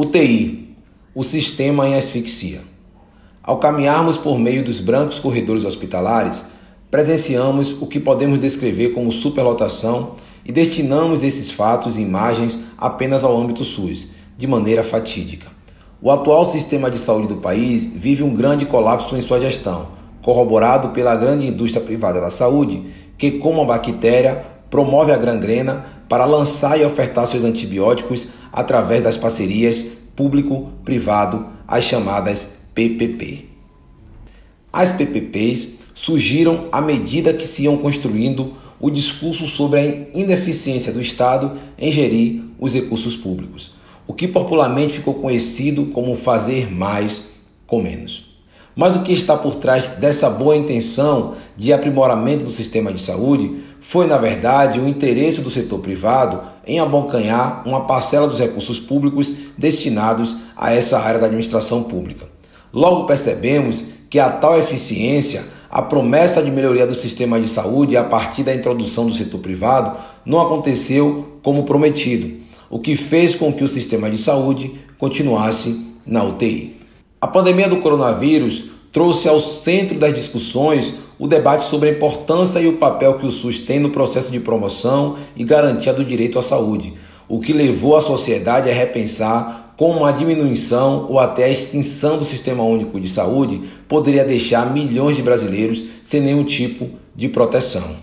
UTI, o sistema em asfixia. Ao caminharmos por meio dos brancos corredores hospitalares, presenciamos o que podemos descrever como superlotação e destinamos esses fatos e imagens apenas ao âmbito SUS, de maneira fatídica. O atual sistema de saúde do país vive um grande colapso em sua gestão, corroborado pela grande indústria privada da saúde, que, como a bactéria, promove a gangrena para lançar e ofertar seus antibióticos através das parcerias público-privado, as chamadas PPP. As PPPs surgiram à medida que se iam construindo o discurso sobre a ineficiência do Estado em gerir os recursos públicos, o que popularmente ficou conhecido como fazer mais com menos. Mas o que está por trás dessa boa intenção de aprimoramento do sistema de saúde foi, na verdade, o interesse do setor privado em abocanhar uma parcela dos recursos públicos destinados a essa área da administração pública. Logo percebemos que a tal eficiência a promessa de melhoria do sistema de saúde a partir da introdução do setor privado não aconteceu como prometido, o que fez com que o sistema de saúde continuasse na UTI. A pandemia do coronavírus trouxe ao centro das discussões o debate sobre a importância e o papel que o SUS tem no processo de promoção e garantia do direito à saúde, o que levou a sociedade a repensar como a diminuição ou até a extinção do Sistema Único de Saúde poderia deixar milhões de brasileiros sem nenhum tipo de proteção.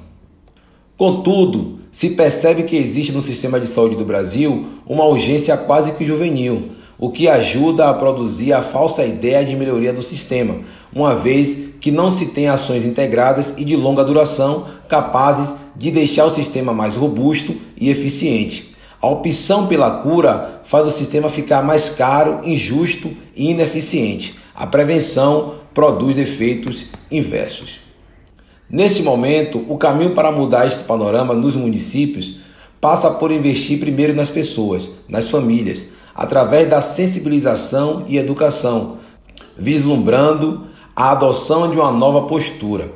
Contudo, se percebe que existe no sistema de saúde do Brasil uma urgência quase que juvenil, o que ajuda a produzir a falsa ideia de melhoria do sistema, uma vez que não se tem ações integradas e de longa duração capazes de deixar o sistema mais robusto e eficiente. A opção pela cura faz o sistema ficar mais caro, injusto e ineficiente. A prevenção produz efeitos inversos. Nesse momento, o caminho para mudar este panorama nos municípios passa por investir primeiro nas pessoas, nas famílias, através da sensibilização e educação, vislumbrando a adoção de uma nova postura.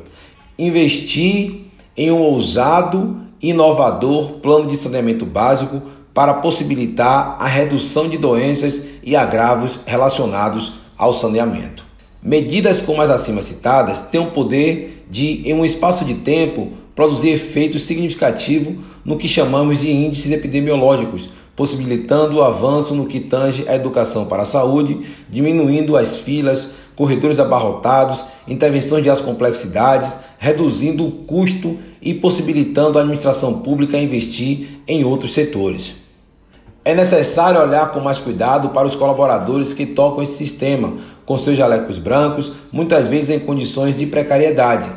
Investir em um ousado, inovador plano de saneamento básico para possibilitar a redução de doenças e agravos relacionados ao saneamento. Medidas como as acima citadas têm o poder de, em um espaço de tempo, produzir efeitos significativos no que chamamos de índices epidemiológicos, possibilitando o avanço no que tange a educação para a saúde, diminuindo as filas, corredores abarrotados, intervenções de altas complexidades, reduzindo o custo e possibilitando a administração pública investir em outros setores. É necessário olhar com mais cuidado para os colaboradores que tocam esse sistema, com seus jalecos brancos, muitas vezes em condições de precariedade.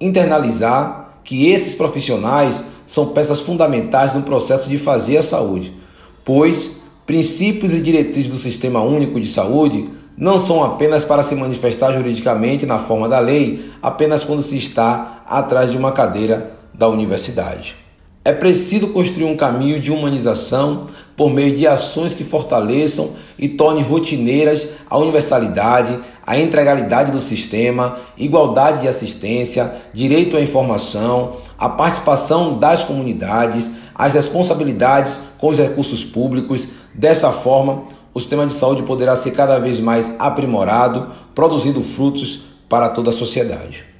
Internalizar que esses profissionais são peças fundamentais no processo de fazer a saúde, pois princípios e diretrizes do Sistema Único de Saúde não são apenas para se manifestar juridicamente na forma da lei, apenas quando se está atrás de uma cadeira da universidade. É preciso construir um caminho de humanização por meio de ações que fortaleçam e tornem rotineiras a universalidade, a integralidade do sistema, igualdade de assistência, direito à informação, a participação das comunidades, as responsabilidades com os recursos públicos. Dessa forma, o sistema de saúde poderá ser cada vez mais aprimorado, produzindo frutos para toda a sociedade.